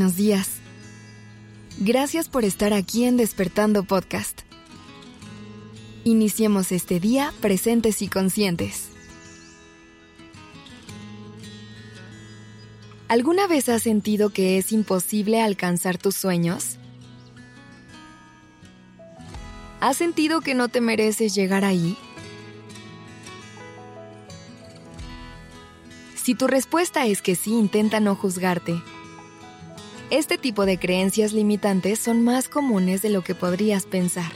buenos días. Gracias por estar aquí en Despertando Podcast. Iniciemos este día presentes y conscientes. ¿Alguna vez has sentido que es imposible alcanzar tus sueños? ¿Has sentido que no te mereces llegar ahí? Si tu respuesta es que sí, intenta no juzgarte. Este tipo de creencias limitantes son más comunes de lo que podrías pensar.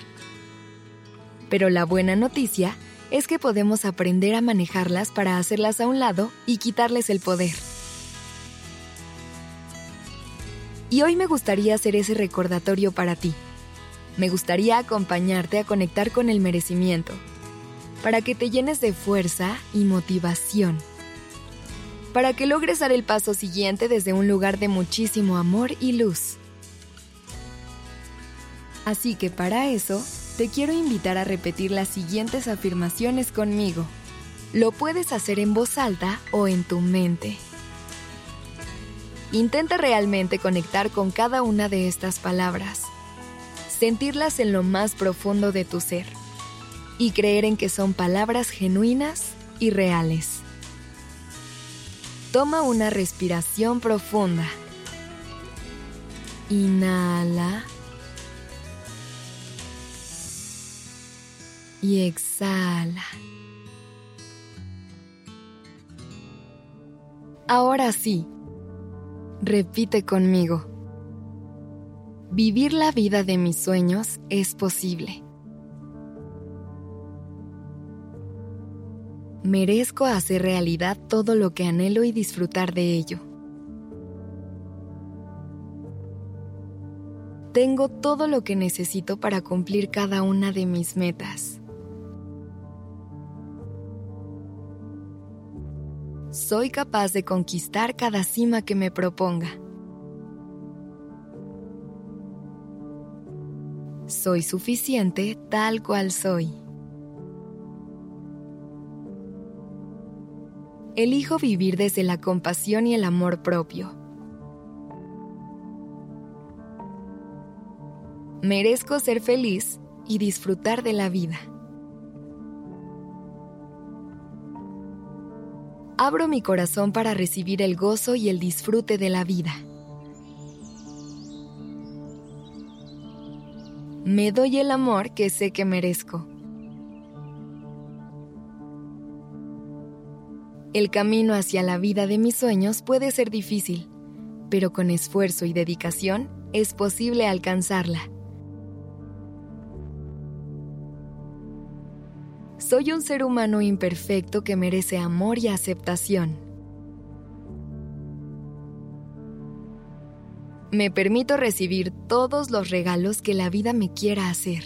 Pero la buena noticia es que podemos aprender a manejarlas para hacerlas a un lado y quitarles el poder. Y hoy me gustaría hacer ese recordatorio para ti. Me gustaría acompañarte a conectar con el merecimiento, para que te llenes de fuerza y motivación para que logres dar el paso siguiente desde un lugar de muchísimo amor y luz. Así que para eso, te quiero invitar a repetir las siguientes afirmaciones conmigo. Lo puedes hacer en voz alta o en tu mente. Intenta realmente conectar con cada una de estas palabras, sentirlas en lo más profundo de tu ser y creer en que son palabras genuinas y reales. Toma una respiración profunda. Inhala. Y exhala. Ahora sí, repite conmigo. Vivir la vida de mis sueños es posible. Merezco hacer realidad todo lo que anhelo y disfrutar de ello. Tengo todo lo que necesito para cumplir cada una de mis metas. Soy capaz de conquistar cada cima que me proponga. Soy suficiente tal cual soy. Elijo vivir desde la compasión y el amor propio. Merezco ser feliz y disfrutar de la vida. Abro mi corazón para recibir el gozo y el disfrute de la vida. Me doy el amor que sé que merezco. El camino hacia la vida de mis sueños puede ser difícil, pero con esfuerzo y dedicación es posible alcanzarla. Soy un ser humano imperfecto que merece amor y aceptación. Me permito recibir todos los regalos que la vida me quiera hacer.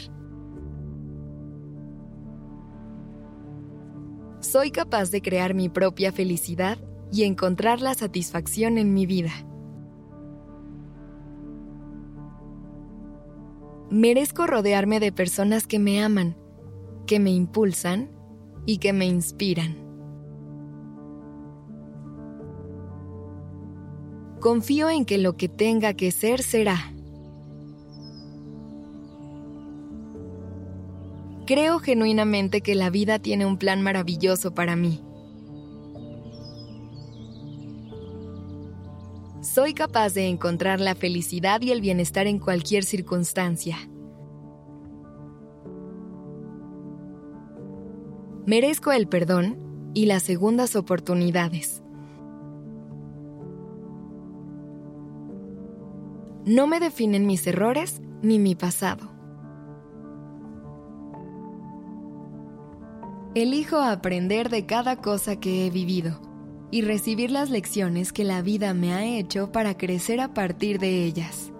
Soy capaz de crear mi propia felicidad y encontrar la satisfacción en mi vida. Merezco rodearme de personas que me aman, que me impulsan y que me inspiran. Confío en que lo que tenga que ser será. Creo genuinamente que la vida tiene un plan maravilloso para mí. Soy capaz de encontrar la felicidad y el bienestar en cualquier circunstancia. Merezco el perdón y las segundas oportunidades. No me definen mis errores ni mi pasado. Elijo aprender de cada cosa que he vivido y recibir las lecciones que la vida me ha hecho para crecer a partir de ellas.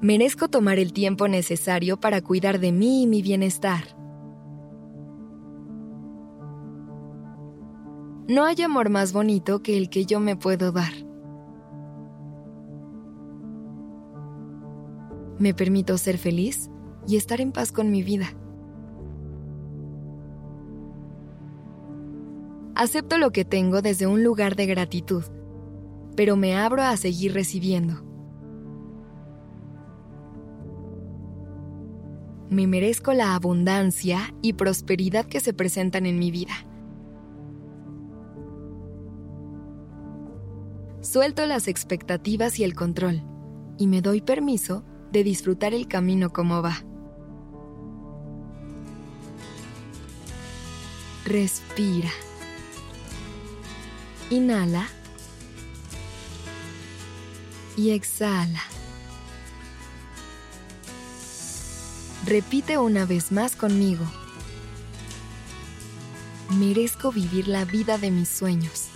Merezco tomar el tiempo necesario para cuidar de mí y mi bienestar. No hay amor más bonito que el que yo me puedo dar. Me permito ser feliz y estar en paz con mi vida. Acepto lo que tengo desde un lugar de gratitud, pero me abro a seguir recibiendo. Me merezco la abundancia y prosperidad que se presentan en mi vida. Suelto las expectativas y el control y me doy permiso de disfrutar el camino como va. Respira. Inhala. Y exhala. Repite una vez más conmigo. Merezco vivir la vida de mis sueños.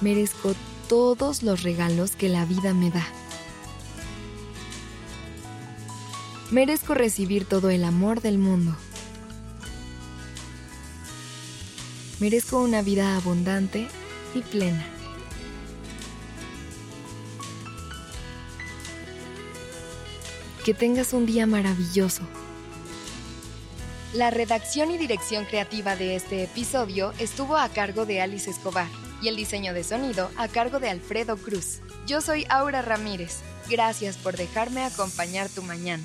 Merezco todos los regalos que la vida me da. Merezco recibir todo el amor del mundo. Merezco una vida abundante y plena. Que tengas un día maravilloso. La redacción y dirección creativa de este episodio estuvo a cargo de Alice Escobar y el diseño de sonido a cargo de Alfredo Cruz. Yo soy Aura Ramírez. Gracias por dejarme acompañar tu mañana.